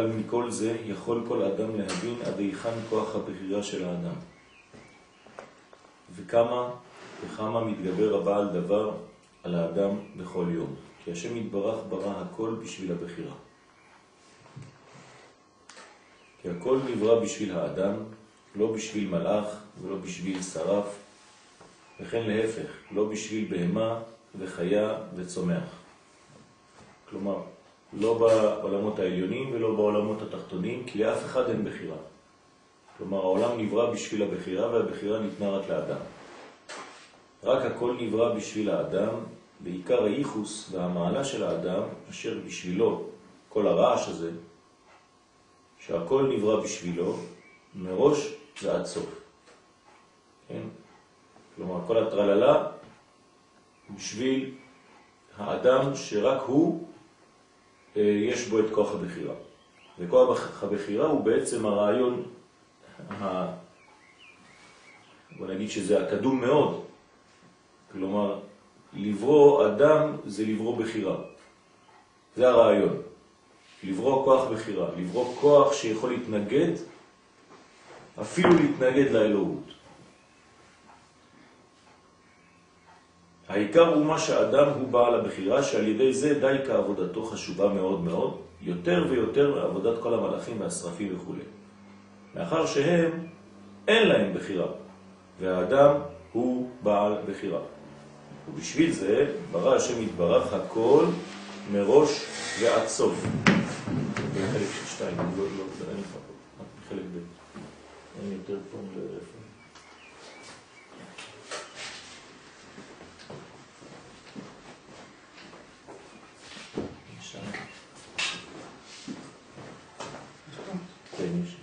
אבל מכל זה יכול כל אדם להבין עד היכן כוח הבחירה של האדם. וכמה וכמה מתגבר הבעל דבר על האדם בכל יום. כי השם יתברך ברא הכל בשביל הבחירה. כי הכל נברא בשביל האדם, לא בשביל מלאך ולא בשביל שרף, וכן להפך, לא בשביל בהמה וחיה וצומח. כלומר, לא בעולמות העליונים ולא בעולמות התחתונים, כי לאף אחד אין בחירה. כלומר, העולם נברא בשביל הבחירה והבחירה ניתנה רק לאדם. רק הכל נברא בשביל האדם, בעיקר הייחוס והמעלה של האדם, אשר בשבילו כל הרעש הזה, שהכל נברא בשבילו, מראש ועד סוף. כן? כלומר, כל הטרללה בשביל האדם שרק הוא, יש בו את כוח הבחירה. וכוח הבחירה הוא בעצם הרעיון, ה... בוא נגיד שזה הקדום מאוד, כלומר, לברוא אדם זה לברוא בחירה. זה הרעיון. לברוא כוח בחירה, לברוא כוח שיכול להתנגד, אפילו להתנגד לאלוהות. העיקר הוא מה שהאדם הוא בעל הבחירה, שעל ידי זה די כעבודתו חשובה מאוד מאוד, יותר ויותר מעבודת כל המלאכים והשרפים וכו'. מאחר שהם, אין להם בחירה, והאדם הוא בעל בחירה. ובשביל זה ברא השם יתברך הכל מראש ועד סוף. בחלק של שתיים, לא, לא, אין פה, חלק ב'. אין יותר פה לאיפה. יש.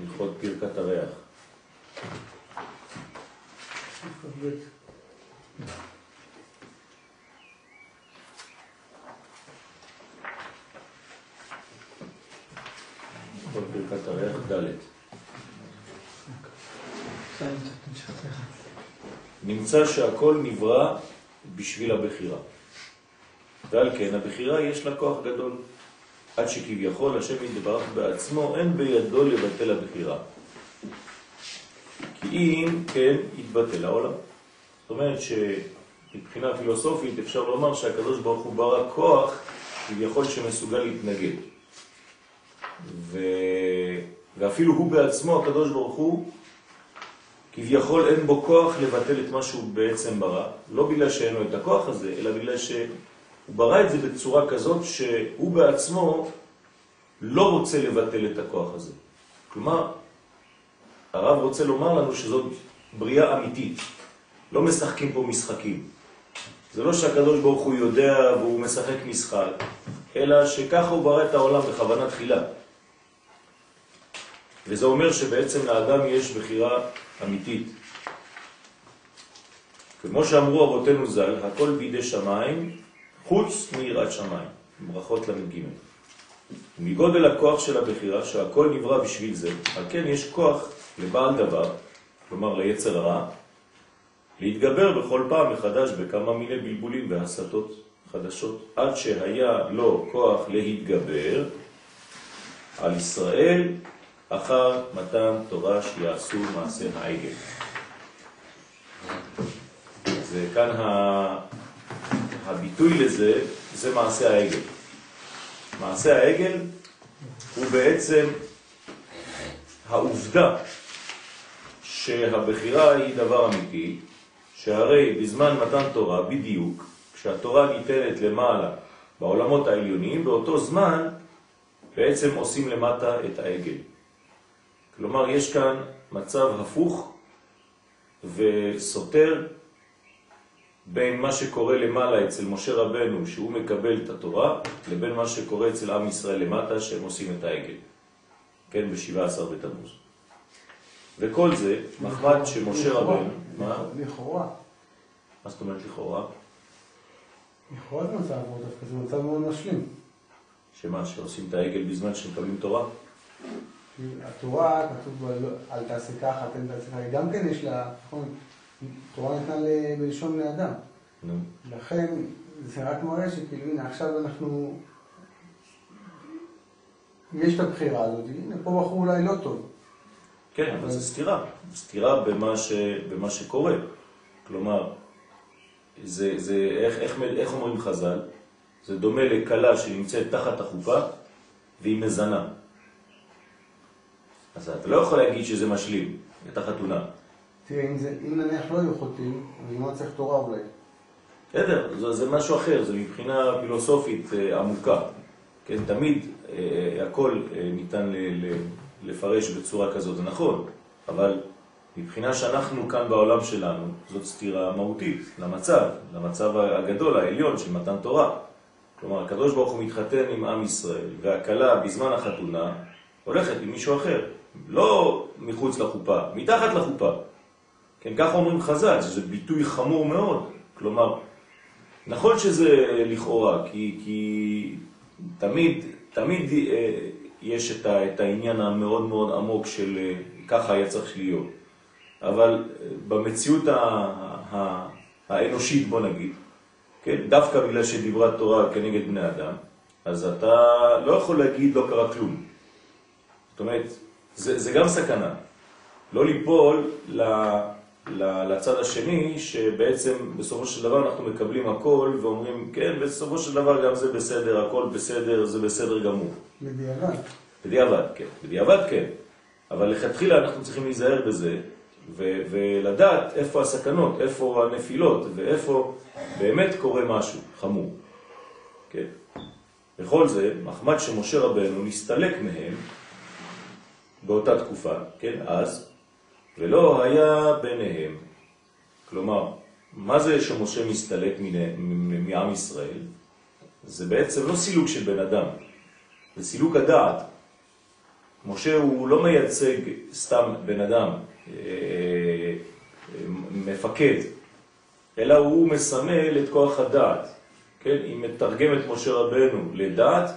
הלכות פרקת הריח. כל ברכת הריח ד' נמצא שהכל נברא בשביל הבחירה. ועל כן הבחירה יש לה כוח גדול, עד שכביכול השם יתברך בעצמו אין בידו לבטל הבחירה. כי אם כן יתבטל העולם. זאת אומרת שמבחינה פילוסופית אפשר לומר שהקדוש ברוך הוא ברא כוח כביכול שמסוגל להתנגד. ו... ואפילו הוא בעצמו, הקדוש ברוך הוא, כביכול אין בו כוח לבטל את מה שהוא בעצם ברא, לא בגלל שאין לו את הכוח הזה, אלא בגלל שהוא ברא את זה בצורה כזאת שהוא בעצמו לא רוצה לבטל את הכוח הזה. כלומר, הרב רוצה לומר לנו שזאת בריאה אמיתית. לא משחקים פה משחקים. זה לא שהקדוש ברוך הוא יודע והוא משחק משחק, אלא שככה הוא ברא את העולם בכוונה תחילה. וזה אומר שבעצם לאדם יש בחירה אמיתית. כמו שאמרו אבותינו ז"ל, הכל בידי שמיים, חוץ מיראת שמיים. ברכות למ"ג. מגודל הכוח של הבחירה, שהכל נברא בשביל זה, על כן יש כוח לבעל דבר, כלומר ליצר הרע, להתגבר בכל פעם מחדש בכמה מיני בלבולים והסתות חדשות, עד שהיה לו כוח להתגבר על ישראל אחר מתן תורה שיעשו מעשה העגל. זה כאן הביטוי לזה, זה מעשה העגל. מעשה העגל הוא בעצם העובדה שהבחירה היא דבר אמיתי, שהרי בזמן מתן תורה בדיוק, כשהתורה ניתנת למעלה בעולמות העליוניים, באותו זמן בעצם עושים למטה את העגל. כלומר, יש כאן מצב הפוך וסותר בין מה שקורה למעלה אצל משה רבנו, שהוא מקבל את התורה, לבין מה שקורה אצל עם ישראל למטה, שהם עושים את העגל. כן, ב-17 בתמוז. וכל זה, מחמד שמשה רבנו, מה? לכאורה. מה זאת אומרת לכאורה? לכאורה זה מצב מאוד דווקא, זה מצב מאוד משלים. שמה, שעושים את העגל בזמן שמקבלים תורה? התורה, כתוב אל תעשה ככה, תן תעשה ככה, גם כן יש לה, נכון, תורה ניתנה בלשון בני אדם. נו. לכן, זה רק מראה שכאילו, הנה, עכשיו אנחנו, יש את הבחירה הזאת, הנה, פה בחור אולי לא טוב. כן, אבל זה סתירה. סתירה במה, ש, במה שקורה. כלומר, זה, זה, איך, איך, איך אומרים חז"ל? זה דומה לקלה שנמצאת תחת החופה והיא מזנה. אז אתה לא יכול להגיד שזה משלים את החתונה. תראה, אם, זה, אם נניח לא היו חוטאים, אני לא צריך תורה אולי. בסדר, זה, זה משהו אחר, זה מבחינה פילוסופית אה, עמוקה. כן, תמיד אה, הכל אה, ניתן ל, ל, לפרש בצורה כזאת, זה נכון, אבל מבחינה שאנחנו כאן בעולם שלנו, זאת סתירה מהותית למצב, למצב הגדול, העליון של מתן תורה. כלומר, הקדוש ברוך הוא מתחתן עם עם ישראל, והקלה בזמן החתונה הולכת עם מישהו אחר, לא מחוץ לחופה, מתחת לחופה. כן, ככה אומרים חז"ל, שזה ביטוי חמור מאוד. כלומר, נכון שזה לכאורה, כי, כי תמיד, תמיד אה, יש את, ה, את העניין המאוד מאוד עמוק של אה, ככה היה צריך להיות. אבל אה, במציאות ה, ה, האנושית, בוא נגיד, כן, דווקא בגלל שדיברה תורה כנגד בני אדם, אז אתה לא יכול להגיד לא קרה כלום. זאת אומרת, זה, זה גם סכנה. לא ליפול ל, לצד השני, שבעצם בסופו של דבר אנחנו מקבלים הכל ואומרים, כן, בסופו של דבר גם זה בסדר, הכל בסדר, זה בסדר גמור. בדיעבד. בדיעבד, כן. בדיעבד, כן. אבל לכתחילה אנחנו צריכים להיזהר בזה, ולדעת איפה הסכנות, איפה הנפילות, ואיפה באמת קורה משהו חמור. כן. בכל זה, מחמד שמשה רבנו נסתלק מהם באותה תקופה, כן, אז, ולא היה ביניהם. כלומר, מה זה שמשה מסתלק מעם ישראל? זה בעצם לא סילוק של בן אדם, זה סילוק הדעת. משה הוא לא מייצג סתם בן אדם, אה, מפקד, אלא הוא מסמל את כוח הדעת. כן? אם מתרגם את משה רבנו לדעת,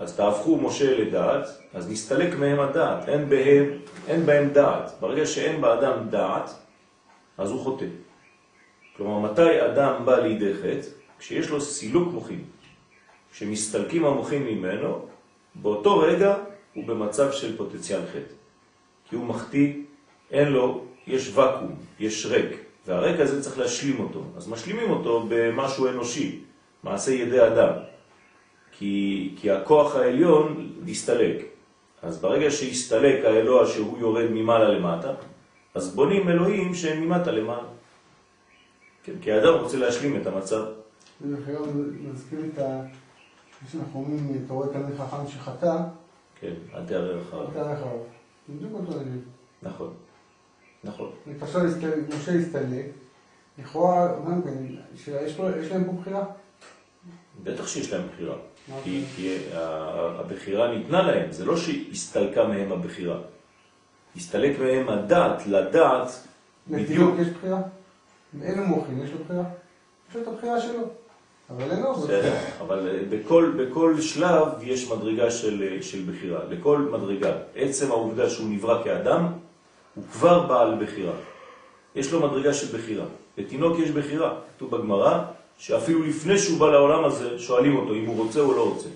אז תהפכו משה לדעת, אז נסתלק מהם הדעת, אין בהם, אין בהם דעת. ברגע שאין באדם דעת, אז הוא חוטא. כלומר, מתי אדם בא לידי חטא? כשיש לו סילוק מוחים. כשמסתלקים המוחים ממנו, באותו רגע הוא במצב של פוטנציאל חטא. כי הוא מחטיא, אין לו, יש וקום, יש ריק, והריק הזה צריך להשלים אותו. אז משלימים אותו במשהו אנושי, מעשה ידי אדם. כי, כי הכוח העליון הסתלק. אז ברגע שהסתלק האלוה שהוא יורד ממעלה למטה, אז בונים אלוהים שהם ממטה למעלה. כן, כי האדם רוצה להשלים את המצב. זה מזכיר את ה... שאנחנו אומרים, אתה רואה תלמיד חכם שחטא, כן, אל תערער אחריו. אל תערער אחריו. בדיוק אותו עניין. נכון, נכון. משה הסתלק, לכאורה, יש להם פה בחירה? בטח שיש להם בחירה. כי, כי הבחירה ניתנה להם, זה לא שהסתלקה מהם הבחירה. הסתלק מהם הדעת, לדעת בדיוק. יש בחירה? אין לו מוחים, יש לו בחירה? יש לו את הבחירה שלו. אבל אין לו... בסדר, אבל אה, בכל, בכל שלב יש מדרגה של, אה, של בחירה, לכל מדרגה. עצם העובדה שהוא נברא כאדם, הוא כבר בעל בחירה. יש לו מדרגה של בחירה. לתינוק יש בחירה. כתוב בגמרא, שאפילו לפני שהוא בא לעולם הזה, שואלים אותו אם הוא רוצה או לא רוצה.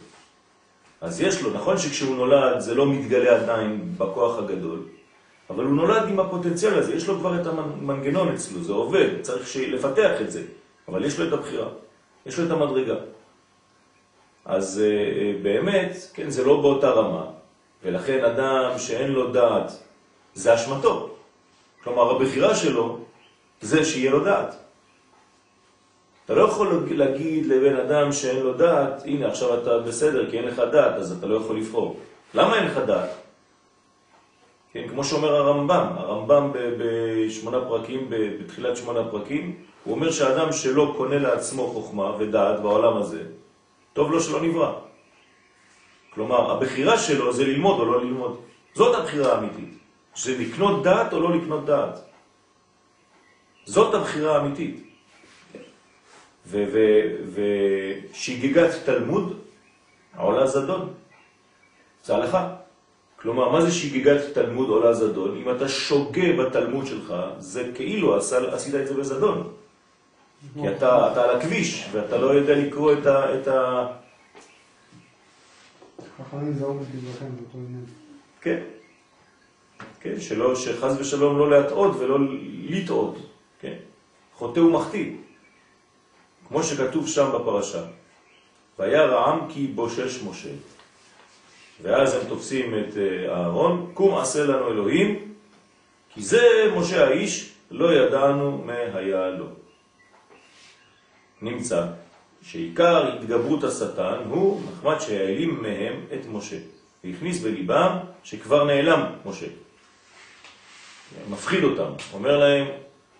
אז יש לו, נכון שכשהוא נולד זה לא מתגלה עדיין בכוח הגדול, אבל הוא נולד עם הפוטנציאל הזה, יש לו כבר את המנגנון אצלו, זה עובד, צריך לפתח את זה, אבל יש לו את הבחירה. יש לו את המדרגה. אז אה, אה, באמת, כן, זה לא באותה רמה, ולכן אדם שאין לו דעת, זה אשמתו. כלומר, הבחירה שלו זה שיהיה לו דעת. אתה לא יכול להגיד לבן אדם שאין לו דעת, הנה עכשיו אתה בסדר כי אין לך דעת, אז אתה לא יכול לבחור. למה אין לך דעת? כן, כמו שאומר הרמב"ם, הרמב"ם בשמונה פרקים, בתחילת שמונה פרקים, הוא אומר שאדם שלא קונה לעצמו חוכמה ודעת בעולם הזה, טוב לו שלא נברא. כלומר, הבחירה שלו זה ללמוד או לא ללמוד. זאת הבחירה האמיתית. זה לקנות דעת או לא לקנות דעת. זאת הבחירה האמיתית. ושגיגת תלמוד עולה זדון. זה הלכה. כלומר, מה זה שגיגת תלמוד עולה זדון? אם אתה שוגה בתלמוד שלך, זה כאילו עשית את זה בזדון. כי אתה, אתה על הכביש, ואתה לא יודע לקרוא את ה... את ה... כן. כן, שלא, שחז ושלום לא להטעות ולא לטעות, כן? חוטא ומחטיא. כמו שכתוב שם בפרשה. והיה רעם כי בושש משה. ואז הם תופסים את אה, אהרון, קום עשה לנו אלוהים, כי זה משה האיש, לא ידענו מה היה לו. נמצא שעיקר התגברות השטן הוא נחמד שהעלים מהם את משה, והכניס בליבם שכבר נעלם משה. מפחיד אותם, אומר להם,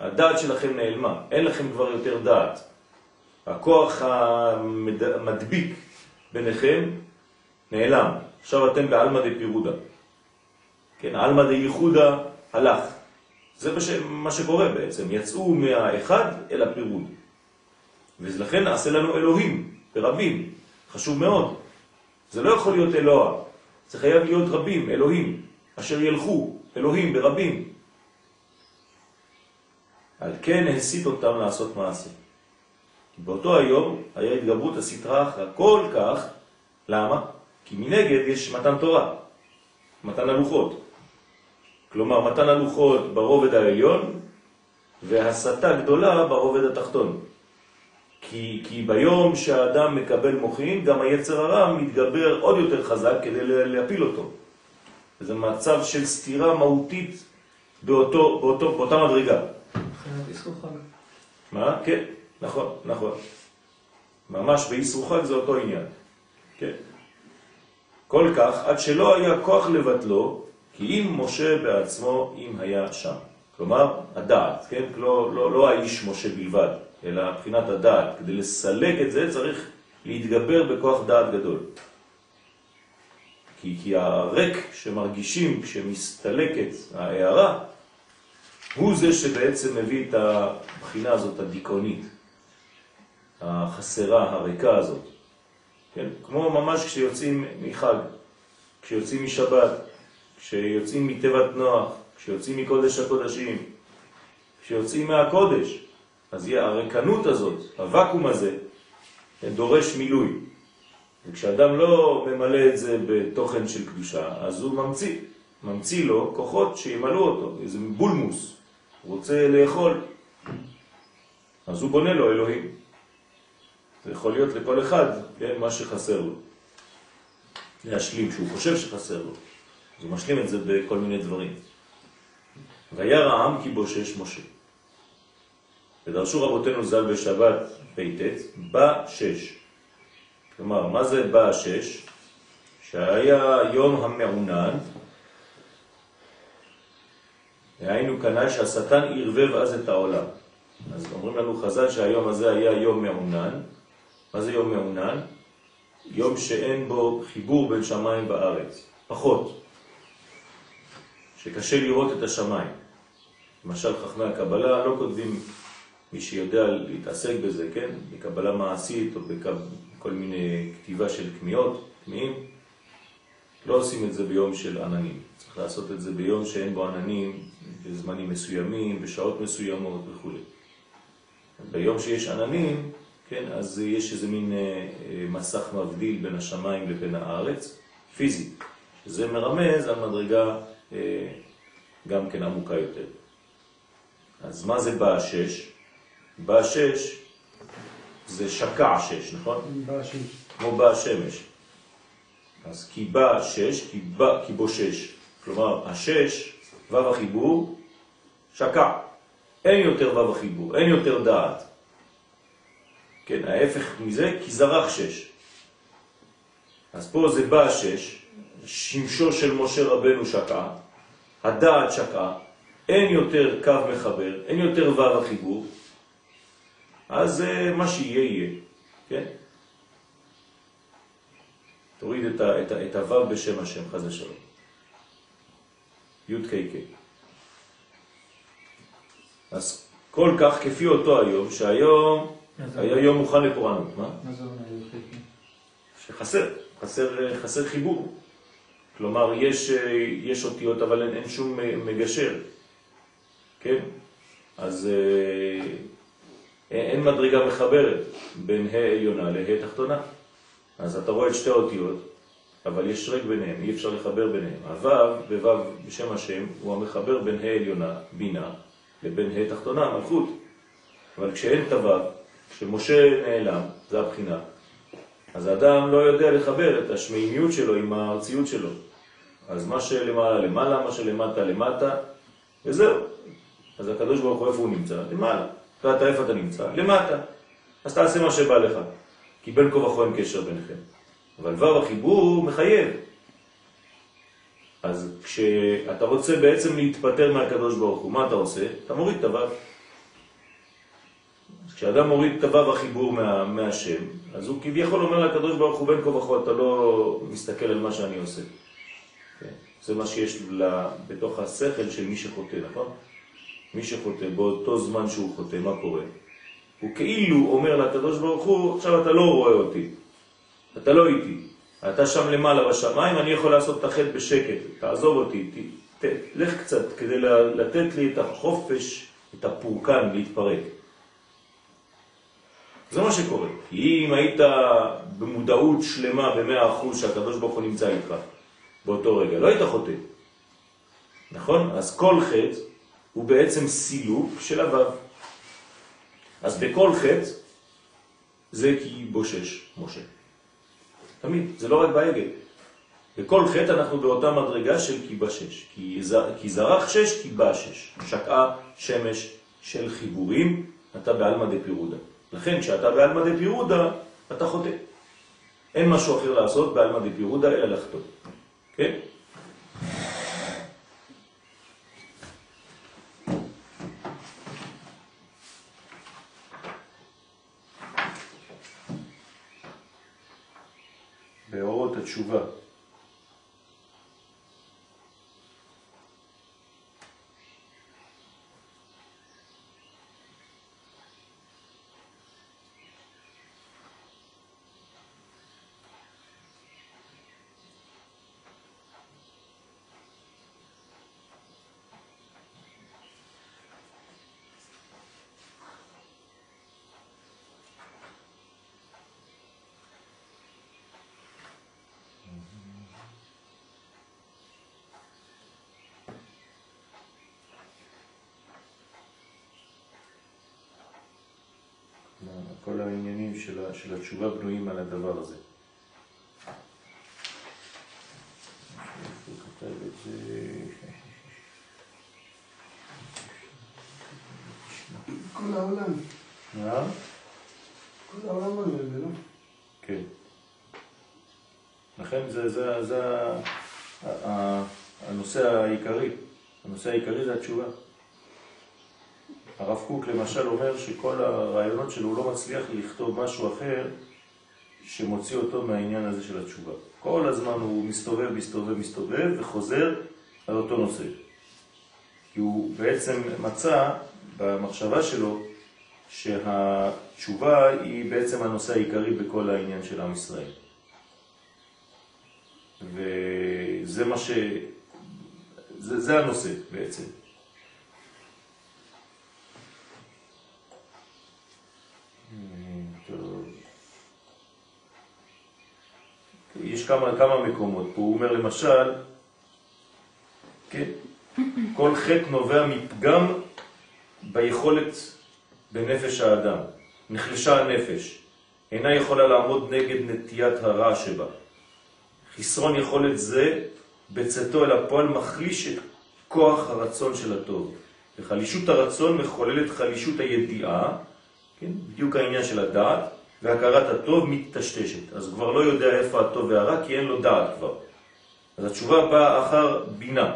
הדעת שלכם נעלמה, אין לכם כבר יותר דעת. הכוח המדביק ביניכם נעלם. עכשיו אתם בעלמא דפירודה. כן, עלמא דייחודה הלך. זה מה שקורה בעצם, יצאו מהאחד אל הפירוד. ולכן נעשה לנו אלוהים, ברבים, חשוב מאוד. זה לא יכול להיות אלוה, זה חייב להיות רבים, אלוהים, אשר ילכו, אלוהים ברבים. על כן הסית אותם לעשות מעשה. באותו היום היה התגברות הסתרה אחרא כל כך, למה? כי מנגד יש מתן תורה, מתן הלוחות. כלומר, מתן הלוחות ברובד העליון והסתה גדולה ברובד התחתון. כי, כי ביום שהאדם מקבל מוחין, גם היצר הרע מתגבר עוד יותר חזק כדי להפיל אותו. זה מצב של סתירה מהותית באותו, באותו, באותה מדרגה. מה? כן, נכון, נכון. ממש באיסור חג זה אותו עניין. כן. כל כך, עד שלא היה כוח לבטלו, כי אם משה בעצמו, אם היה שם. כלומר, הדעת, כן? לא, לא, לא האיש משה בלבד, אלא מבחינת הדעת. כדי לסלק את זה צריך להתגבר בכוח דעת גדול. כי, כי הרק שמרגישים כשמסתלקת ההערה, הוא זה שבעצם מביא את הבחינה הזאת הדיכאונית, החסרה, הריקה הזאת. כן? כמו ממש כשיוצאים מחג, כשיוצאים משבת, כשיוצאים מתיבת נוח, כשיוצאים מקודש הקודשים, כשיוצאים מהקודש, אז הרקנות הזאת, הוואקום הזה, דורש מילוי. וכשאדם לא ממלא את זה בתוכן של קדושה, אז הוא ממציא, ממציא לו כוחות שימלאו אותו, איזה בולמוס, הוא רוצה לאכול, אז הוא בונה לו אלוהים. זה יכול להיות לכל אחד, כן, מה שחסר לו. להשלים, שהוא חושב שחסר לו. אז הוא משלים את זה בכל מיני דברים. וירא העם כי בושש משה. ודרשו רבותינו ז"ל בשבת פ"ט, בא שש. כלומר, מה זה בא שש? שהיה יום המעונן, היינו כנאי שהשטן ערבב אז את העולם. אז אומרים לנו חז"ל שהיום הזה היה יום מעונן. מה זה יום מעונן? יום שאין בו חיבור בין שמיים וארץ. פחות. שקשה לראות את השמיים. למשל, חכמי הקבלה לא כותבים, מי שיודע להתעסק בזה, כן? בקבלה מעשית או בכל מיני כתיבה של כמיות, כמיים, לא עושים את זה ביום של עננים. צריך לעשות את זה ביום שאין בו עננים, בזמנים מסוימים, בשעות מסוימות וכו'. ביום שיש עננים, כן, אז יש איזה מין אה, אה, מסך מבדיל בין השמיים לבין הארץ, פיזי. זה מרמז על מדרגה אה, גם כן עמוקה יותר. אז מה זה בא שש? בא שש זה שקע שש, נכון? בא שש. כמו בא השמש. אז כי בא שש, כי, בא, כי בו שש. כלומר, השש, וו החיבור, שקע. אין יותר וו החיבור, אין יותר דעת. כן, ההפך מזה, כי זרח שש. אז פה זה בא שש, שמשו של משה רבנו שקע, הדעת שקע, אין יותר קו מחבר, אין יותר וו החיבור, אז מה שיהיה יהיה, כן? תוריד את, ה, את, ה, את הוו בשם השם, חזה שלום. י' ק' ק'. אז כל כך כפי אותו היום, שהיום היה יום מוכן לפורענות. מה זה אומר? שחסר, חסר, חסר חיבור. כלומר, יש, יש אותיות, אבל אין, אין שום מגשר. כן? אז אה, אין מדרגה מחברת בין ה' עליונה לה' תחתונה. אז אתה רואה את שתי האותיות, אבל יש שרק ביניהם, אי אפשר לחבר ביניהם. הוו, בוו בשם השם, הוא המחבר בין ה' עליונה, בינה, לבין ה' תחתונה, מלכות. אבל כשאין תוו, כשמשה נעלם, זה הבחינה, אז האדם לא יודע לחבר את השמימיות שלו עם הארציות שלו. אז מה שלמעלה למעלה, מה שלמטה למטה, וזהו. אז הקדוש ברוך הוא איפה הוא נמצא? למעלה. ואתה איפה אתה נמצא? למטה. אז תעשה מה שבא לך. כי בין כה וכה אין קשר ביניכם. אבל וו החיבור מחייב. אז כשאתה רוצה בעצם להתפטר מהקדוש ברוך הוא, מה אתה עושה? אתה מוריד את הוו. כשאדם מוריד את הוו החיבור מה, מהשם, אז הוא כביכול אומר לקדוש ברוך הוא בין כה וכה, אתה לא מסתכל על מה שאני עושה. כן? זה מה שיש לה, בתוך השכל של מי שחוטא, נכון? מי שחוטא, באותו זמן שהוא חוטא, מה קורה? הוא כאילו אומר לקדוש ברוך הוא, עכשיו אתה לא רואה אותי, אתה לא איתי, אתה שם למעלה בשמיים, אני יכול לעשות את החטא בשקט, תעזוב אותי, ת, ת, לך קצת כדי לתת לי את החופש, את הפורקן להתפרק. זה מה שקורה. אם היית במודעות שלמה במאה אחוז שהקדוש ברוך הוא נמצא איתך באותו רגע, לא היית חוטא. נכון? אז כל חטא הוא בעצם סילוק של הוו. אז בכל חטא זה כי בושש משה. תמיד, זה לא רק בעגל. בכל חטא אנחנו באותה מדרגה של כי בשש. כי, כי זרח שש, כי בשש. שקעה שמש של חיבורים, אתה בעלמא דפירודה. לכן כשאתה בעלמא דפירודה, אתה חוטא. אין משהו אחר לעשות בעלמא דפירודה אלא לחטוא. כן? באורות התשובה כל של, של התשובה בנויים על הדבר הזה. כל העולם. מה? כל העולם הזה, זה לא? כן. לכן זה, זה, זה הנושא העיקרי. הנושא העיקרי זה התשובה. הרב קוק למשל אומר שכל הרעיונות שלו הוא לא מצליח לכתוב משהו אחר שמוציא אותו מהעניין הזה של התשובה. כל הזמן הוא מסתובב, מסתובב, מסתובב וחוזר על אותו נושא. כי הוא בעצם מצא במחשבה שלו שהתשובה היא בעצם הנושא העיקרי בכל העניין של עם ישראל. וזה מה ש... זה, זה הנושא בעצם. יש כמה, כמה מקומות פה, הוא אומר למשל, כן, כל חטא נובע מפגם ביכולת בנפש האדם. נחלשה הנפש, אינה יכולה לעמוד נגד נטיית הרע שבה. חסרון יכולת זה בצאתו אל הפועל מחליש את כוח הרצון של הטוב. וחלישות הרצון מחוללת חלישות הידיעה, כן? בדיוק העניין של הדעת, והכרת הטוב מתשתשת. אז כבר לא יודע איפה הטוב והרע, כי אין לו דעת כבר. אז התשובה באה אחר בינה.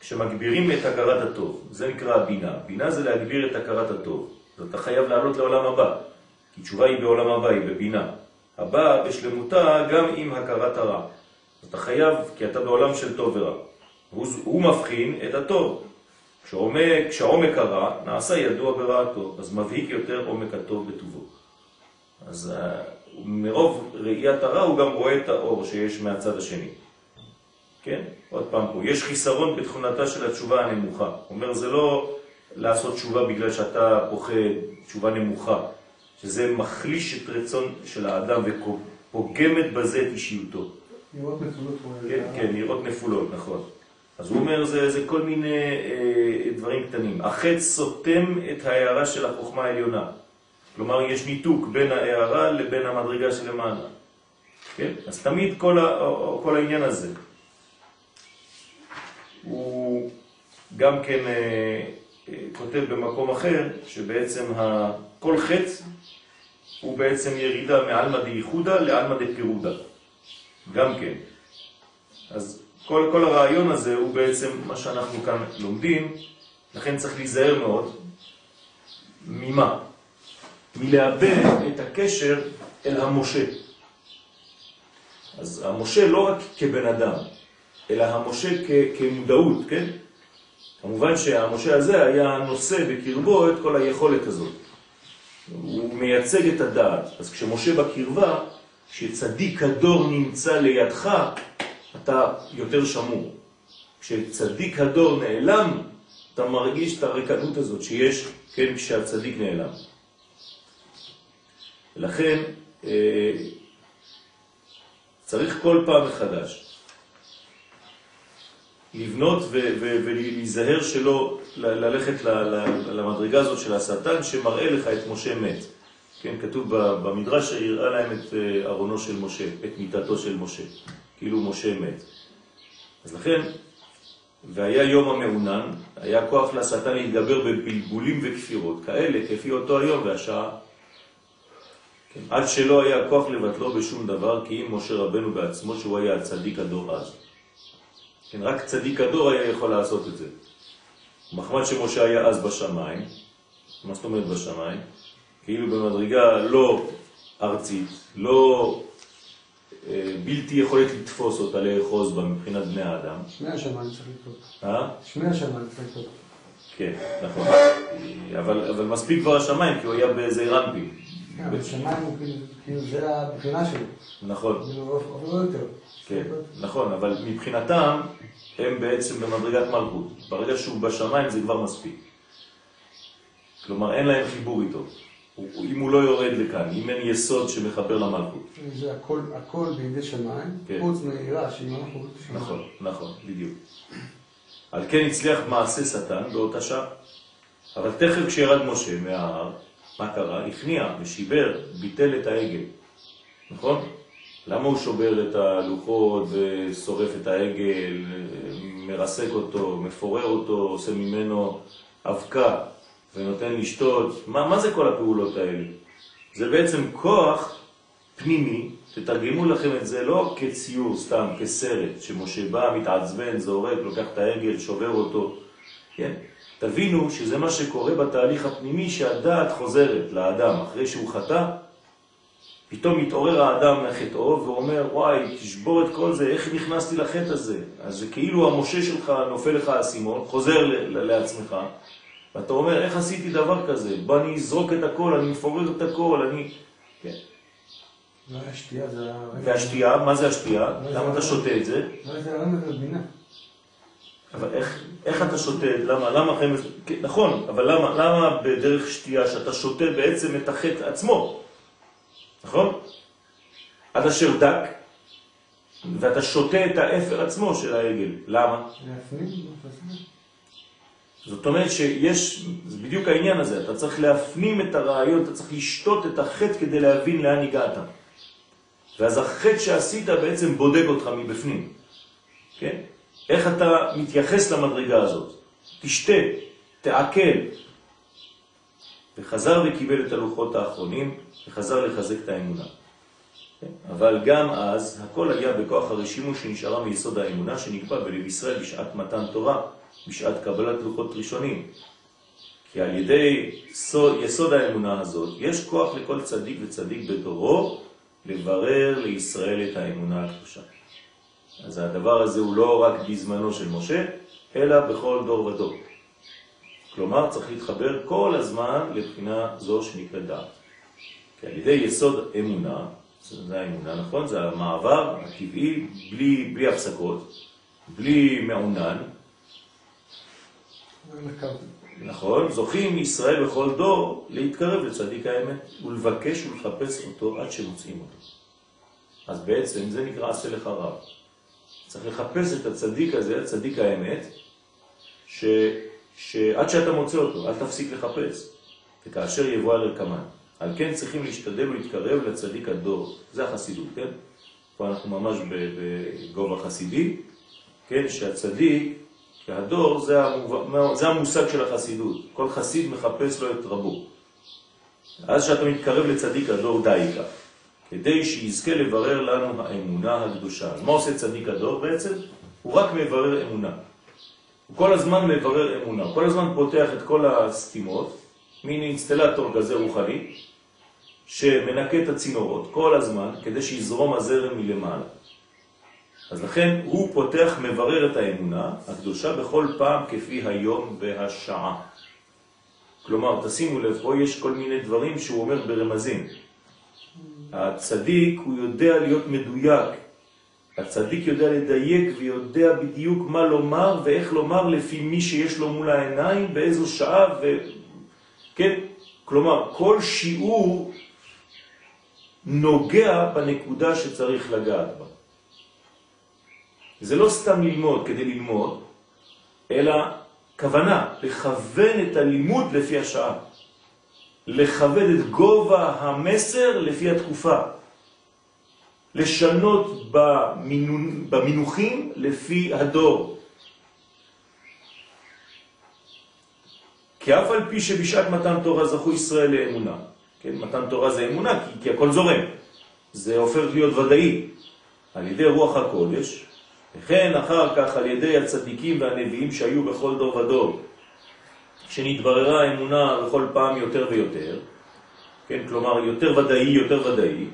כשמגבירים את הכרת הטוב, זה נקרא בינה. בינה זה להגביר את הכרת הטוב. אז אתה חייב לעלות לעולם הבא, כי תשובה היא בעולם הבא, היא בבינה. הבאה בשלמותה גם עם הכרת הרע. אתה חייב, כי אתה בעולם של טוב ורע. הוא, הוא מבחין את הטוב. כשעומק, כשהעומק הרע נעשה ידוע ברעתו, אז מבהיק יותר עומק הטוב בטובו. אז uh, מרוב ראיית הרע הוא גם רואה את האור שיש מהצד השני. כן? עוד פעם פה, יש חיסרון בתכונתה של התשובה הנמוכה. הוא אומר, זה לא לעשות תשובה בגלל שאתה פוחד, תשובה נמוכה, שזה מחליש את רצון של האדם ופוגמת בזה את אישיותו. נראות נפולות. כן, כן, נראות נפולות, נכון. אז הוא אומר, זה, זה כל מיני אה, דברים קטנים. החץ סותם את ההערה של החוכמה העליונה. כלומר, יש ניתוק בין ההערה לבין המדרגה שלמעלה. כן? אז תמיד כל, ה, כל העניין הזה הוא גם כן אה, אה, כותב במקום אחר, שבעצם כל חץ הוא בעצם ירידה מעלמא דייחודה לעלמא דפירודה. גם כן. אז כל, כל הרעיון הזה הוא בעצם מה שאנחנו כאן לומדים, לכן צריך להיזהר מאוד. ממה? מלאבד את הקשר אל המשה. אז המשה לא רק כבן אדם, אלא המשה כ- כמודעות, כן? כמובן שהמשה הזה היה נושא בקרבו את כל היכולת הזאת. הוא מייצג את הדעת. אז כשמשה בקרבה, כשצדיק הדור נמצא לידך, אתה יותר שמור. כשצדיק הדור נעלם, אתה מרגיש את הרקנות הזאת שיש, כן, כשהצדיק נעלם. לכן, אה, צריך כל פעם מחדש לבנות ולהיזהר שלא ללכת למדרגה הזאת של השטן שמראה לך את משה מת. כן, כתוב במדרש שיראה להם את אה, ארונו של משה, את מיטתו של משה, כאילו משה מת. אז לכן, והיה יום המעונן, היה כוח לשטן להתגבר בבלבולים וכפירות, כאלה כפי אותו היום והשעה. עד שלא היה כוח לבטלו בשום דבר, כי אם משה רבנו בעצמו שהוא היה הצדיק הדור אז. כן, רק צדיק הדור היה יכול לעשות את זה. מחמד שמשה היה אז בשמיים, מה זאת אומרת בשמיים? כאילו במדרגה לא ארצית, לא אה, בלתי יכולת לתפוס אותה, לאחוז בה מבחינת בני האדם. שמי השמיים צריך לקרות. אה? שמי השמיים צריך לקרות. כן, נכון. אבל, אבל מספיק כבר השמיים, כי הוא היה באיזה רמפים. כן, אבל שמיים הוא כאילו, כאילו זה הבחינה שלו. נכון. כאילו, אפילו לא יותר. כן, נכון, אבל מבחינתם הם בעצם במדרגת מלכות. ברגע שהוא בשמיים זה כבר מספיק. כלומר, אין להם חיבור איתו. אם הוא לא יורד לכאן, אם אין יסוד שמחבר למלכות. זה הכל, הכל בידי שמיים, כן. חוץ שהיא מלכות שמיים. נכון, נכון, בדיוק. על כן הצליח מעשה שטן באותה שעה. אבל תכף כשירד משה מההר, מה קרה? הכניע ושיבר, ביטל את העגל. נכון? למה הוא שובר את הלוחות ושורף את העגל, מרסק אותו, מפורר אותו, עושה ממנו אבקה ונותן לשתות? מה, מה זה כל הפעולות האלה? זה בעצם כוח פנימי, תתרגמו לכם את זה לא כציור סתם, כסרט, שמשה בא, מתעצבן, זורק, לוקח את העגל, שובר אותו. כן? תבינו שזה מה שקורה בתהליך הפנימי שהדעת חוזרת לאדם אחרי שהוא חטא, פתאום מתעורר האדם מחטאו ואומר, וואי, תשבור את כל זה, איך נכנסתי לחטא הזה? אז זה כאילו המשה שלך נופל לך האסימון, חוזר לעצמך, ואתה אומר, איך עשיתי דבר כזה? בוא אני אזרוק את הכל, אני מפורר את הכל, אני... כן. לא היה שתייה, זה. והשתייה, מה זה השתייה? לא, למה אתה לא- שותה את זה? לא, זה הרמז לבינה. אבל איך, איך אתה שותה? למה? למה. כן, נכון, אבל למה, למה בדרך שתייה שאתה שותה בעצם את החטא עצמו? נכון? עד אשר דק, ואתה שותה את האפר עצמו של העגל. למה? להפנים. זאת אומרת שיש, זה בדיוק העניין הזה, אתה צריך להפנים את הרעיון, אתה צריך לשתות את החטא כדי להבין לאן הגעת. ואז החטא שעשית בעצם בודק אותך מבפנים, כן? איך אתה מתייחס למדרגה הזאת? תשתה, תעכל. וחזר וקיבל את הלוחות האחרונים, וחזר לחזק את האמונה. אבל גם אז, הכל היה בכוח הרשימו שנשארה מיסוד האמונה, שנקבע בלב ישראל בשעת מתן תורה, בשעת קבלת לוחות ראשונים. כי על ידי סוד, יסוד האמונה הזאת, יש כוח לכל צדיק וצדיק בדורו לברר לישראל את האמונה הקדושה. אז הדבר הזה הוא לא רק בזמנו של משה, אלא בכל דור ודור. כלומר, צריך להתחבר כל הזמן לבחינה זו שנקראת דעת. כי על ידי יסוד אמונה, זה האמונה, נכון? זה המעבר הטבעי, בלי, בלי הפסקות, בלי מעונן. נכון, זוכים ישראל בכל דור להתקרב לצדיק האמת ולבקש ולחפש אותו עד שמוצאים אותו. אז בעצם זה נקרא עשה לך רב. צריך לחפש את הצדיק הזה, צדיק האמת, ש... שעד שאתה מוצא אותו, אל תפסיק לחפש, וכאשר יבוא על רקמן. על כן צריכים להשתדל ולהתקרב לצדיק הדור. זה החסידות, כן? פה אנחנו ממש בגובה חסידי, כן? שהצדיק, שהדור, זה, המוב... זה המושג של החסידות. כל חסיד מחפש לו את רבו. אז שאתה מתקרב לצדיק הדור דייקה, כדי שיזכה לברר לנו האמונה הקדושה. מה עושה צדיק הדור בעצם? הוא רק מברר אמונה. הוא כל הזמן מברר אמונה, הוא כל הזמן פותח את כל הסתימות, מין אינסטלטור כזה רוחני, שמנקה את הצינורות כל הזמן כדי שיזרום הזרם מלמעלה. אז לכן הוא פותח, מברר את האמונה הקדושה בכל פעם כפי היום והשעה. כלומר, תשימו לב, פה יש כל מיני דברים שהוא אומר ברמזים. הצדיק הוא יודע להיות מדויק, הצדיק יודע לדייק ויודע בדיוק מה לומר ואיך לומר לפי מי שיש לו מול העיניים, באיזו שעה, ו... כן? כלומר, כל שיעור נוגע בנקודה שצריך לגעת בה. זה לא סתם ללמוד כדי ללמוד, אלא כוונה, לכוון את הלימוד לפי השעה. לכבד את גובה המסר לפי התקופה. לשנות במינוחים לפי הדור. כי אף על פי שבשעת מתן תורה זכו ישראל לאמונה, כן, מתן תורה זה אמונה, כי, כי הכל זורם, זה הופך להיות ודאי על ידי רוח הקודש, וכן אחר כך על ידי הצדיקים והנביאים שהיו בכל דור ודור, שנתבררה האמונה בכל פעם יותר ויותר, כן, כלומר יותר ודאי, יותר ודאי,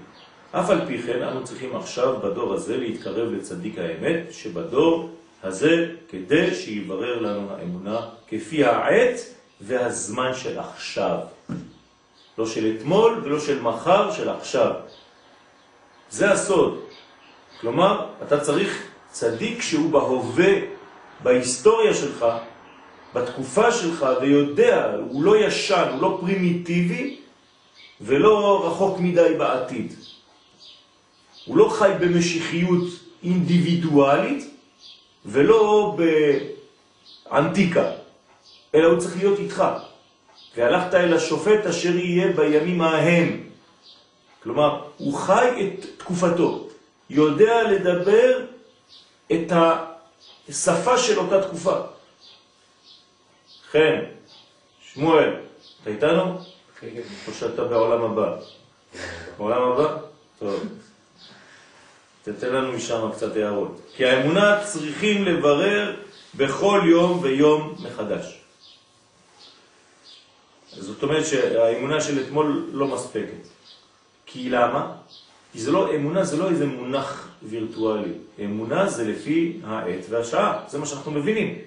אף על פי כן אנו צריכים עכשיו בדור הזה להתקרב לצדיק האמת שבדור הזה כדי שיברר לנו האמונה כפי העת והזמן של עכשיו. לא של אתמול ולא של מחר, של עכשיו. זה הסוד. כלומר, אתה צריך צדיק שהוא בהווה, בהיסטוריה שלך, בתקופה שלך, ויודע, הוא לא ישן, הוא לא פרימיטיבי, ולא רחוק מדי בעתיד. הוא לא חי במשיחיות אינדיבידואלית ולא באנטיקה, אלא הוא צריך להיות איתך. והלכת אל השופט אשר יהיה בימים ההם. כלומר, הוא חי את תקופתו, יודע לדבר את השפה של אותה תקופה. חן, שמואל, אתה איתנו? כן. או שאתה בעולם הבא? בעולם הבא? טוב. תתן לנו משם קצת הערות. כי האמונה צריכים לברר בכל יום ויום מחדש. זאת אומרת שהאמונה של אתמול לא מספקת. כי למה? כי זה לא, אמונה זה לא איזה מונח וירטואלי. אמונה זה לפי העת והשעה, זה מה שאנחנו מבינים.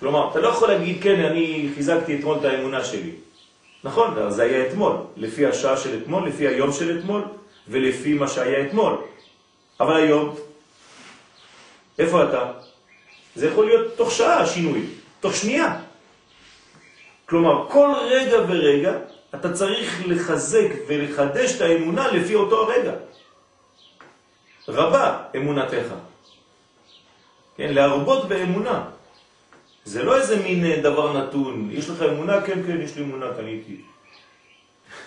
כלומר, אתה לא יכול להגיד, כן, אני חיזקתי אתמול את האמונה שלי. נכון, זה היה אתמול, לפי השעה של אתמול, לפי היום של אתמול, ולפי מה שהיה אתמול. אבל היום, איפה אתה? זה יכול להיות תוך שעה שינוי, תוך שנייה. כלומר, כל רגע ורגע אתה צריך לחזק ולחדש את האמונה לפי אותו הרגע. רבה אמונתך. כן, להרבות באמונה. זה לא איזה מין דבר נתון. יש לך אמונה? כן, כן, יש לי אמונה, קניתי.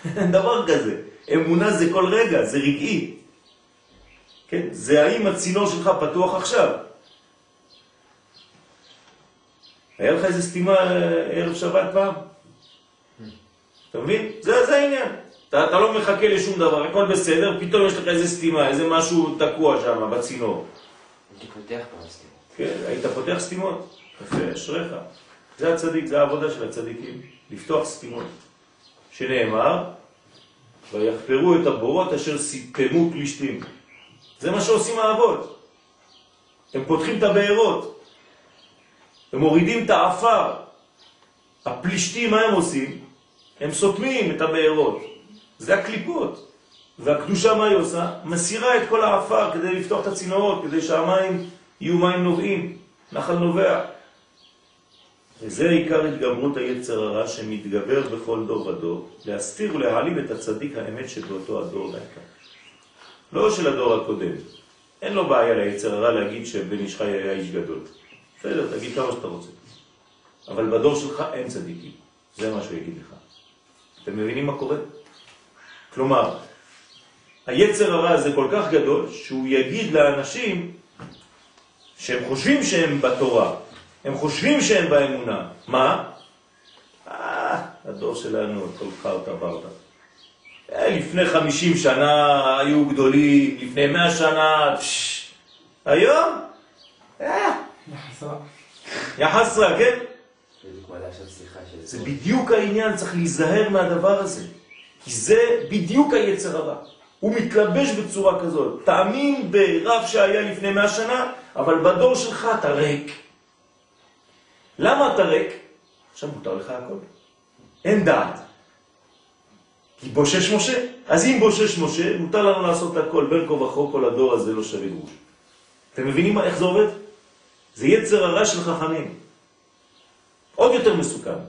דבר כזה. אמונה זה כל רגע, זה רגעי. כן? זה האם הצינור שלך פתוח עכשיו. היה לך איזה סתימה אה, ערב שבת פעם? אתה מבין? זה, זה העניין. אתה, אתה לא מחכה לשום דבר, הכל בסדר, פתאום יש לך איזה סתימה, איזה משהו תקוע שם בצינור. הייתי פותח פעם סתימות. כן, היית פותח סתימות. יפה, אשריך. זה הצדיק, זה העבודה של הצדיקים, לפתוח סתימות. שנאמר, ויחפרו את הבורות אשר סיפמו פלישתים. זה מה שעושים האבות. הם פותחים את הבארות, הם מורידים את האפר. הפלישתים, מה הם עושים? הם סותמים את הבארות. זה הקליפות. והקדושה מה היא עושה? מסירה את כל האפר כדי לפתוח את הצינורות, כדי שהמים יהיו מים נובעים, נחל נובע. וזה עיקר התגברות היצר הרע שמתגבר בכל דור ודור, להסתיר ולהעלים את הצדיק האמת שבאותו הדור והעיקר. לא של הדור הקודם. אין לו בעיה ליצר הרע להגיד שבן איש חי היה איש גדול. בסדר, תגיד כמה שאתה רוצה. אבל בדור שלך אין צדיקים. זה מה שהוא יגיד לך. אתם מבינים מה קורה? כלומר, היצר הרע הזה כל כך גדול, שהוא יגיד לאנשים שהם חושבים שהם בתורה, הם חושבים שהם באמונה. מה? אה, הדור שלנו, כל חרטה ברטה. לפני חמישים שנה היו גדולים, לפני מאה שנה, פש, היום? אה, יחסרה. כן? זה בדיוק העניין, צריך להיזהר מהדבר הזה. כי זה בדיוק היצר הרע. הוא מתלבש בצורה כזאת. תאמין ברב שהיה לפני מאה שנה, אבל בדור שלך אתה ריק. למה אתה ריק? עכשיו מותר לך הכל. אין דעת. כי בושש משה. אז אם בושש משה, מותר לנו לעשות הכל. בין כה וכה כל הדור הזה לא שווה גרוש. אתם מבינים איך זה עובד? זה יצר הרע של חכמים. עוד יותר מסוכן.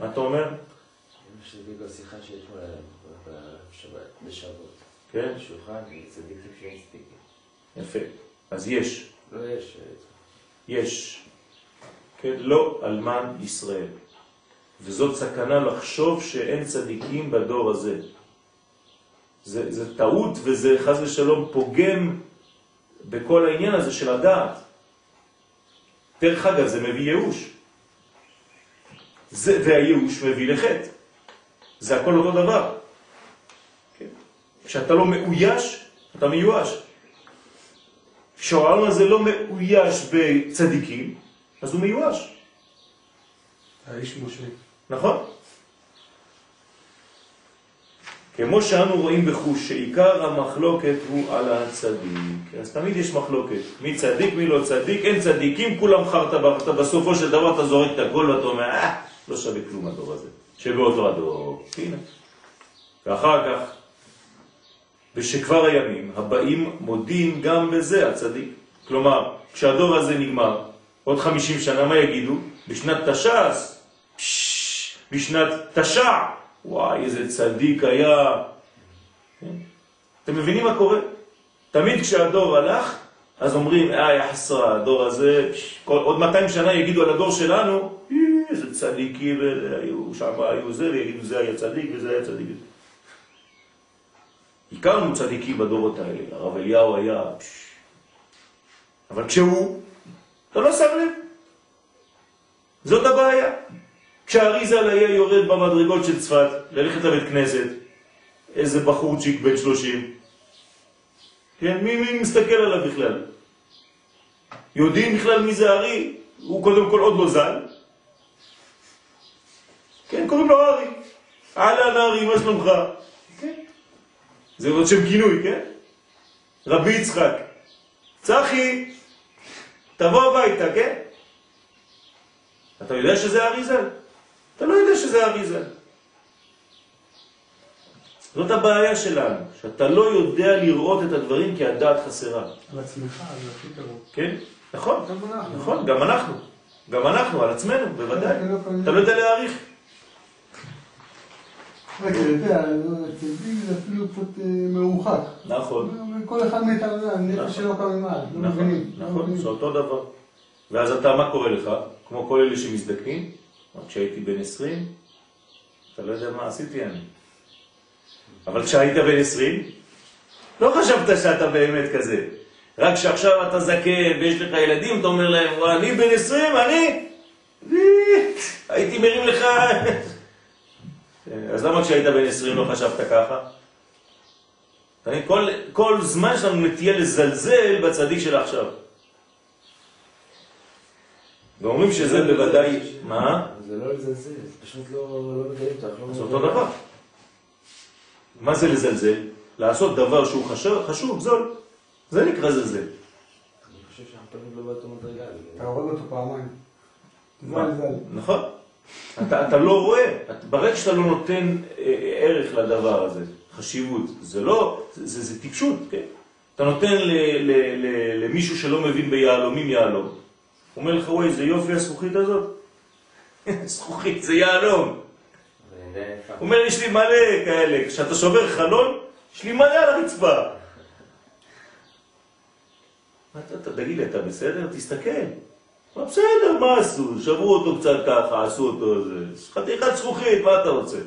מה אתה אומר? אמא שלי בגלל שיחה שאתמול היה בשבת, בשבת. כן, שולחן צדיקים שאין צדיקים. יפה. אז יש, לא יש... אה, יש. כן, לא אלמן ישראל. וזאת סכנה לחשוב שאין צדיקים בדור הזה. זה, זה טעות וזה חז ושלום פוגם בכל העניין הזה של הדעת. דרך אגב, זה מביא ייאוש. זה, והייאוש מביא לחטא. זה הכל אותו דבר. כן? כשאתה לא מאויש, אתה מיואש. כשהעולם הזה לא מאויש בצדיקים, אז הוא מיואש, האיש משה. נכון? כמו שאנו רואים בחוש שעיקר המחלוקת הוא על הצדיק. אז תמיד יש מחלוקת. מי צדיק, מי לא צדיק, אין צדיקים, כולם חרטה ברטה. בסופו של דבר אתה זורק את הכל ואתה אומר, אה, לא שווה כלום הדור הזה. שבאותו הדור. הנה. ואחר כך, בשכבר הימים הבאים מודים גם בזה הצדיק. כלומר, כשהדור הזה נגמר, עוד 50 שנה, מה יגידו? בשנת תש"ס, בשנת תש"ע, וואי, איזה צדיק היה. כן? אתם מבינים מה קורה? תמיד כשהדור הלך, אז אומרים, אה, יא חסרה, הדור הזה, כל, עוד 200 שנה יגידו על הדור שלנו, "אה, איזה צדיקים, היו שם, היו זה, ויגידו, זה היה צדיק וזה היה צדיק. הכרנו צדיקים בדורות האלה, הרב אליהו היה... אבל כשהוא, אתה לא שם לב. זאת הבעיה. כשהאריזל היה יורד במדרגות של צפת, ללכת לבית כנסת, איזה בחורצ'יק בן 30, כן, מי, מי מסתכל עליו בכלל? יודעים בכלל מי זה ארי? הוא קודם כל עוד לא זל. כן, קוראים לו ארי. אהלן ארי, מה שלומך? כן. זה עוד שם כינוי, כן? רבי יצחק. צחי, תבוא הביתה, כן? אתה יודע שזה אריזל? אתה לא יודע שזה אריזל. זאת הבעיה שלנו, שאתה לא יודע לראות את הדברים כי הדעת חסרה. על עצמך, זה הכי קרוב. כן? נכון, גם אנחנו. נכון, גם אנחנו. גם אנחנו, על עצמנו, בוודאי. כן, לא פעמים. אתה לא יודע להעריך. רגע, אתה יודע, צדיק זה אפילו קצת אה, מרוחק. נכון, כל אחד מאיתנו, יודע, נכון. הנפש שלו קם ממעל. לא נכון, מבינים. לא נכון, מבינים. זה אותו דבר. ואז אתה, מה קורה לך? כמו כל אלה שמזדקנים, כשהייתי בן 20, אתה לא יודע מה עשיתי אני. אבל כשהיית בן 20, לא חשבת שאתה באמת כזה. רק כשעכשיו אתה זקן ויש לך ילדים, אתה אומר להם, אני בן 20, אני... הייתי מרים לך... אז למה כשהיית בן 20 לא חשבת ככה? כל, כל זמן שלנו נטייה לזלזל בצדיק של עכשיו. ואומרים שזה בוודאי... מה? זה לא לזלזל, זה פשוט לא לא מגלים אותך. לא זה. אותו דבר. מה זה לזלזל? לעשות דבר שהוא חשוב, חשוב זול. זה נקרא זלזל. לא באותו מדרגה. אתה הורג אותו פעמיים. נכון. אתה, אתה לא רואה, ברגע שאתה לא נותן אה, ערך לדבר הזה, חשיבות, זה לא, זה, זה, זה טיפשות, כן? אתה נותן ל, ל, ל, למישהו שלא מבין ביהלומים יהלום. הוא אומר לך, וואי, זה יופי הזכוכית הזאת? זכוכית, זה יהלום. הוא אומר, יש לי מלא כאלה, כשאתה שובר חלון, יש לי מלא על הרצפה. מה אתה, תגיד לי, אתה בסדר? תסתכל. בסדר, מה עשו? שברו אותו קצת ככה, עשו אותו, זה... חתיכת זכוכית, מה אתה רוצה?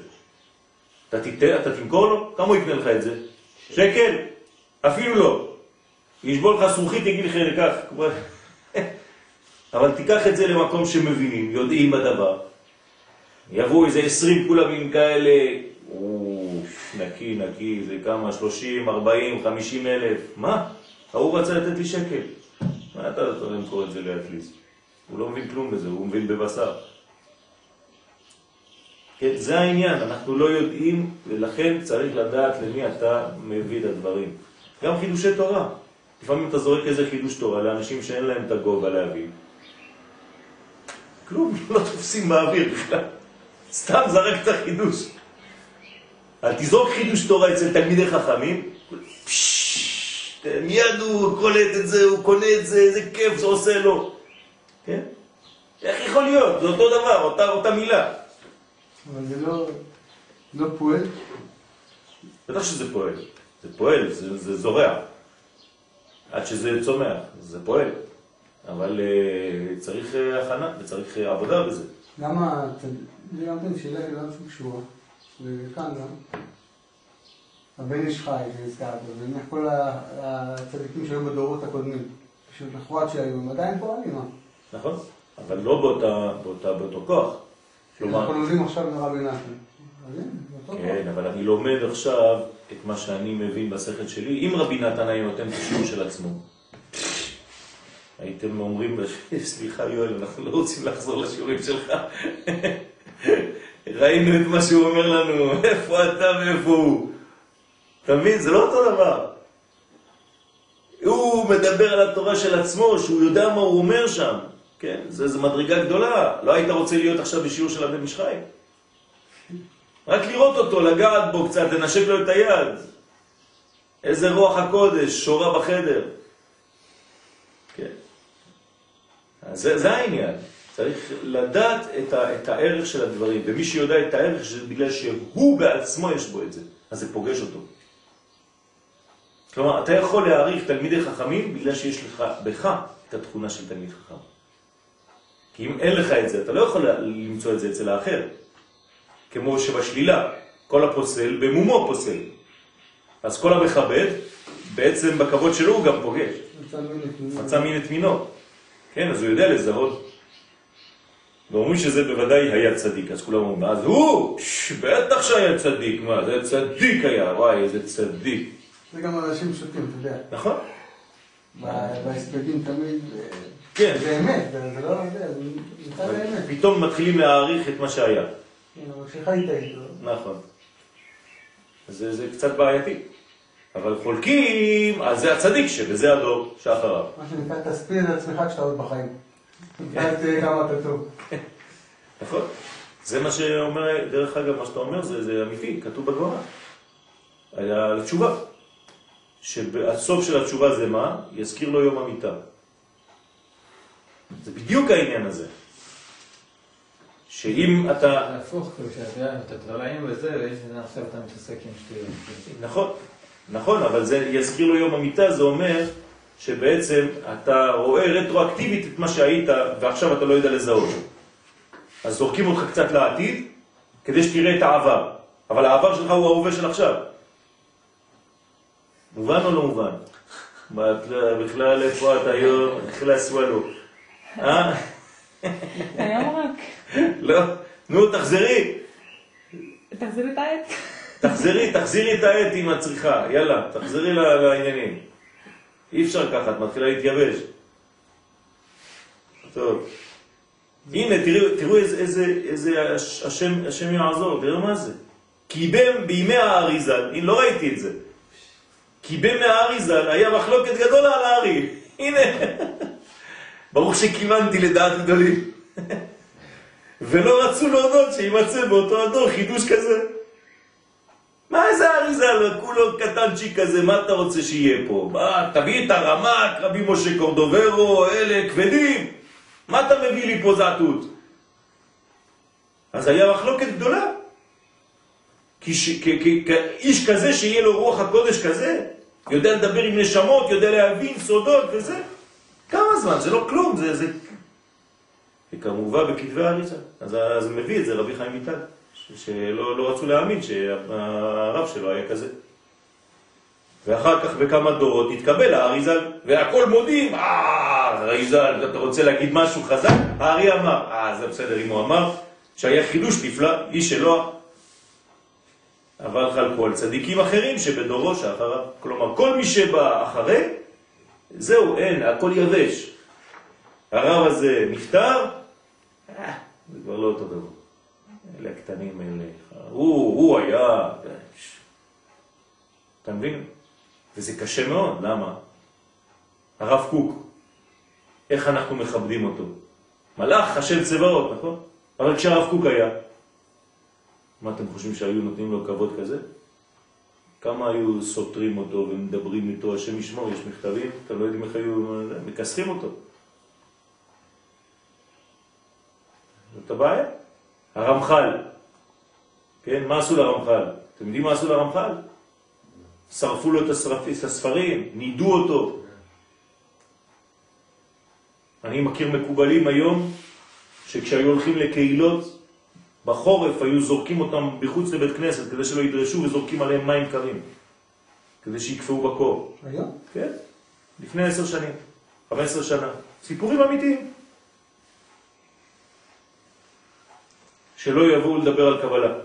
אתה תיתן, אתה תמכור לו? כמה הוא יקנה לך את זה? שקל? אפילו לא. ישבור לך זכוכית, יגיד לך, לקח. אבל תיקח את זה למקום שמבינים, יודעים בדבר. יבואו איזה עשרים כולם עם כאלה, אוף, נקי, נקי, זה כמה, שלושים, ארבעים, חמישים אלף, מה? ההוא רצה לתת לי שקל. מה אתה רוצה למכור את זה לאטליס? הוא לא מבין כלום בזה, הוא מבין בבשר. כן, זה העניין, אנחנו לא יודעים, ולכן צריך לדעת למי אתה מביא את הדברים. גם חידושי תורה. לפעמים אתה זורק איזה חידוש תורה לאנשים שאין להם את הגובה להביא. כלום, לא תופסים באוויר בכלל. סתם זרק את החידוש. אל תזרוק חידוש תורה אצל תלמידי חכמים, פשש, מיד הוא קולט את זה, הוא קונה את זה, איזה כיף זה עושה לו. כן? איך יכול להיות? זה אותו דבר, אותה, אותה מילה. אבל זה לא, לא פועל. בטח שזה פועל. זה פועל, זה, זה זורע. עד שזה צומח, זה פועל. אבל uh, צריך uh, הכנה וצריך uh, עבודה בזה. למה, זה גם כן שאלה לא קשורה, וכאן גם, הבן איש חי שהזכרת, ונניח כל ה- הצדיקים שהיו בדורות הקודמים, שלכאורה שהיו, הם עדיין פועלים, מה? נכון? אבל לא באותה, באותה, באותו כוח. כלומר, אנחנו לומדים עכשיו מרבי נתן. כן, אבל אני לומד עכשיו את מה שאני מבין בשכל שלי. אם רבי נתן היה נותן את השיעור של עצמו, הייתם אומרים, סליחה יואל, אנחנו לא רוצים לחזור לשיעורים שלך. ראינו את מה שהוא אומר לנו, איפה אתה ואיפה הוא. אתה מבין? זה לא אותו דבר. הוא מדבר על התורה של עצמו, שהוא יודע מה הוא אומר שם. כן, זה, זה מדרגה גדולה. לא היית רוצה להיות עכשיו בשיעור של הבן איש חי? רק לראות אותו, לגעת בו קצת, לנשק לו את היד. איזה רוח הקודש, שורה בחדר. כן. זה, זה העניין. צריך לדעת את, ה, את הערך של הדברים, ומי שיודע את הערך זה בגלל שהוא בעצמו יש בו את זה, אז זה פוגש אותו. כלומר, אתה יכול להעריך תלמידי חכמים בגלל שיש לך, בך, את התכונה של תלמיד חכם. כי אם אין לך את זה, אתה לא יכול למצוא את זה אצל האחר. כמו שבשלילה, כל הפוסל במומו פוסל. אז כל המכבד, בעצם בכבוד שלו הוא גם פוגש. מצא מין את מינו. כן, אז הוא יודע לזהות. ואומרים שזה בוודאי היה צדיק, אז כולם אומרים, אז הוא, בטח שהיה צדיק, מה, זה צדיק היה, וואי, איזה צדיק. זה גם אנשים פשוטים, אתה יודע. נכון? בהספדים תמיד, אה, כן. זה אמת, זה לא, זה האמת. פתאום מתחילים להעריך את מה שהיה. כן, נכון. זה, זה קצת בעייתי. אבל חולקים, אז זה הצדיק שבזה הדור שאחריו. מה שנקרא, תספיד את עצמך כשאתה עוד בחיים. ואז תראה כמה אתה טוב. נכון? זה מה שאומר, דרך אגב, מה שאתה אומר זה, זה אמיתי, כתוב בגמרא. היה לתשובה. שהסוף של התשובה זה מה? יזכיר לו יום המיטה. זה בדיוק העניין הזה. שאם אתה... זה הפוך, כאילו, אתה טרלאים וזה, ויש עכשיו אתה מתעסק עם שטויות. נכון, נכון, אבל זה יזכיר לו יום המיטה, זה אומר שבעצם אתה רואה רטרואקטיבית את מה שהיית ועכשיו אתה לא יודע לזהות. אז זורקים אותך קצת לעתיד כדי שתראה את העבר, אבל העבר שלך הוא ההווה של עכשיו. מובן או לא מובן? בכלל איפה את היום? נכנס וואלו. אה? היום רק. לא? נו, תחזרי. תחזיר את העט. תחזרי, תחזירי את העט אם את צריכה, יאללה, תחזרי לעניינים. אי אפשר ככה, את מתחילה להתייבש. טוב. הנה, תראו, תראו איזה, איזה, איזה הש- השם, השם יעזור, תראו מה זה. קיבם בימי האריזל, הנה, לא ראיתי את זה. קיבם מהאריזל, היה מחלוקת גדולה על הארי. הנה, ברוך שכיוונתי לדעת גדולים. ולא רצו להודות שימצא באותו הדור חידוש כזה. מה איזה אריזה, כולו קטנצ'יק כזה, מה אתה רוצה שיהיה פה? מה, תביא את הרמק, רבי משה קורדוברו, אלה כבדים. מה אתה מביא לי פה זעתות? אז היה מחלוקת גדולה. כי ש, כ, כ, כ, איש כזה שיהיה לו רוח הקודש כזה, יודע לדבר עם נשמות, יודע להבין סודות וזה, זמן? זה לא כלום, זה... זה... וכמובן בכתבי האריזה. אז, אז מביא את זה רבי חיים איתן, שלא לא רצו להאמין שהרב שלו היה כזה. ואחר כך בכמה דורות התקבל האריזל, והכל מודים, אה, האריזל, אתה רוצה להגיד משהו חזק? הארי אמר, אה, זה בסדר אם הוא אמר, שהיה חידוש נפלא, איש אלוה, אבל חלקו על צדיקים אחרים שבדורו שאחריו. כלומר, כל מי שבא אחרי, זהו, אין, הכל יבש. הרב הזה נפטר, אה, זה כבר לא אותו דבר. אלה הקטנים האלה. הוא, הוא היה... אתה מבין? וזה קשה מאוד, למה? הרב קוק, איך אנחנו מכבדים אותו? מלאך, השם צבאות, נכון? אבל כשהרב קוק היה, מה אתם חושבים שהיו נותנים לו כבוד כזה? כמה היו סותרים אותו ומדברים איתו, השם ישמור, יש מכתבים, אתם לא יודעים איך היו מקסחים אותו. זאת הבעיה. הרמח"ל, כן, מה עשו לרמח"ל? אתם יודעים מה עשו לרמח"ל? שרפו לו את הספרים, נידו אותו. אני מכיר מקובלים היום שכשהיו הולכים לקהילות בחורף היו זורקים אותם בחוץ לבית כנסת כדי שלא ידרשו וזורקים עליהם מים קרים כדי שיקפאו בקור. היום? כן, לפני עשר שנים, חמש עשר שנה. סיפורים אמיתיים. שלא יבואו לדבר על קבלה.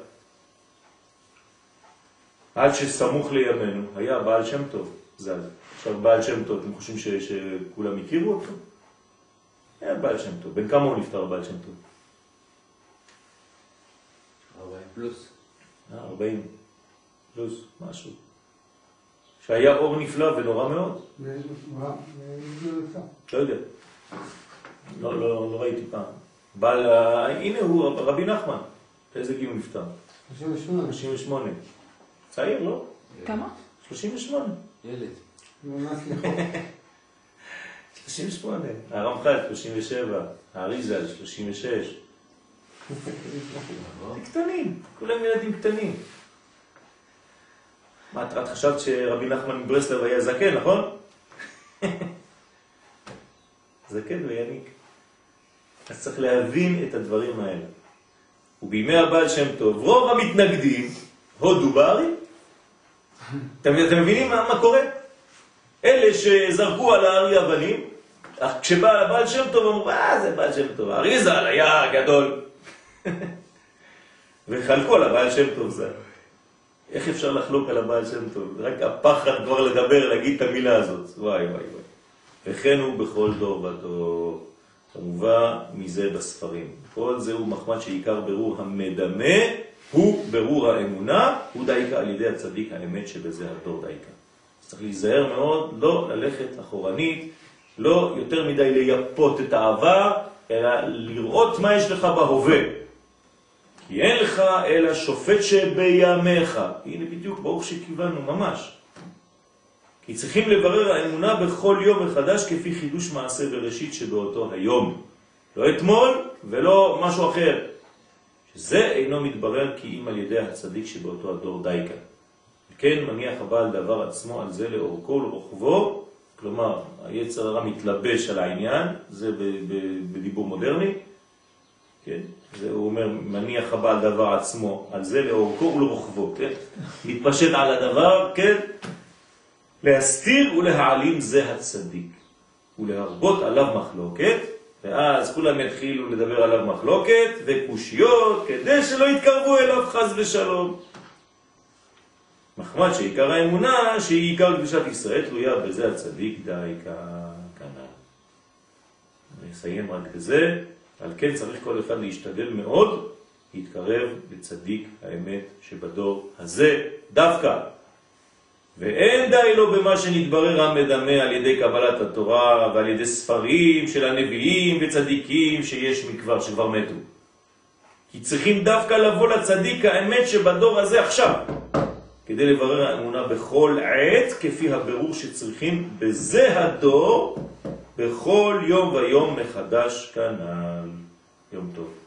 עד שסמוך לימינו היה בעל שם טוב, ז"ל. עכשיו בעל שם טוב, אתם חושבים ש, שכולם הכירו אותו? היה בעל שם טוב. בן כמה הוא נפטר בעל שם טוב? 40 פלוס. 40 אה, פלוס, משהו. שהיה אור נפלא ונורא מאוד. לא יודע. לא, לא, לא ראיתי פעם. בעל, הנה הוא, רבי נחמן. באיזה גיל הוא נפטר? 38. 38. צעיר, לא? כמה? 38. ילד. ממש נכון. 38. הרמח"ל 37. האריזה 36. קטנים, כולם ילדים קטנים. מה, את חשבת שרבי נחמן מברסלב היה זקן, נכון? זקן ויניק. אז צריך להבין את הדברים האלה. ובימי הבעל שם טוב, רוב המתנגדים הודו בארי. אתם, אתם מבינים מה, מה קורה? אלה שזרקו על הארי אבנים, כשבא הבעל שם טוב אמרו, אה, זה בעל שם טוב, האריזל היה גדול. וחלקו על הבעל שם טוב זה. איך אפשר לחלוק על הבעל שם טוב? רק הפחד כבר לדבר, להגיד את המילה הזאת. וואי וואי וואי. וכן הוא בכל דור ודור. כמובן מזה בספרים. כל זה הוא מחמד שעיקר ברור המדמה הוא ברור האמונה, הוא דייקה על ידי הצדיק האמת שבזה הדור דייקה. צריך להיזהר מאוד, לא ללכת אחורנית, לא יותר מדי לייפות את העבר, אלא לראות מה יש לך בהווה. כי אין לך אלא שופט שבימיך. הנה בדיוק, ברוך שכיוונו, ממש. כי צריכים לברר האמונה בכל יום מחדש כפי חידוש מעשה בראשית שבאותו היום. לא אתמול ולא משהו אחר. שזה אינו מתברר כי אם על ידי הצדיק שבאותו הדור דייקה. כן מניח הבעל דבר עצמו על זה לאורכו ולרוחבו, כלומר היצר הרע מתלבש על העניין, זה בדיבור מודרני, כן? הוא אומר, מניח הבעל דבר עצמו על זה לאורכו ולרוחבו, כן? מתפשט על הדבר, כן? להסתיר ולהעלים זה הצדיק, ולהרבות עליו מחלוקת, ואז כולם יתחילו לדבר עליו מחלוקת וקושיות, כדי שלא יתקרבו אליו חז ושלום. מחמד שעיקר האמונה, שהיא עיקר קדושת ישראל, תלויה בזה הצדיק די כנ"ל. אסיים רק בזה, על כן צריך כל אחד להשתדל מאוד להתקרב לצדיק האמת שבדור הזה דווקא. ואין די לו במה שנתברר המדמה על ידי קבלת התורה ועל ידי ספרים של הנביאים וצדיקים שיש מכבר, שכבר מתו. כי צריכים דווקא לבוא לצדיק האמת שבדור הזה עכשיו, כדי לברר האמונה בכל עת, כפי הבירור שצריכים בזה הדור, בכל יום ויום מחדש כנ"ל. יום טוב.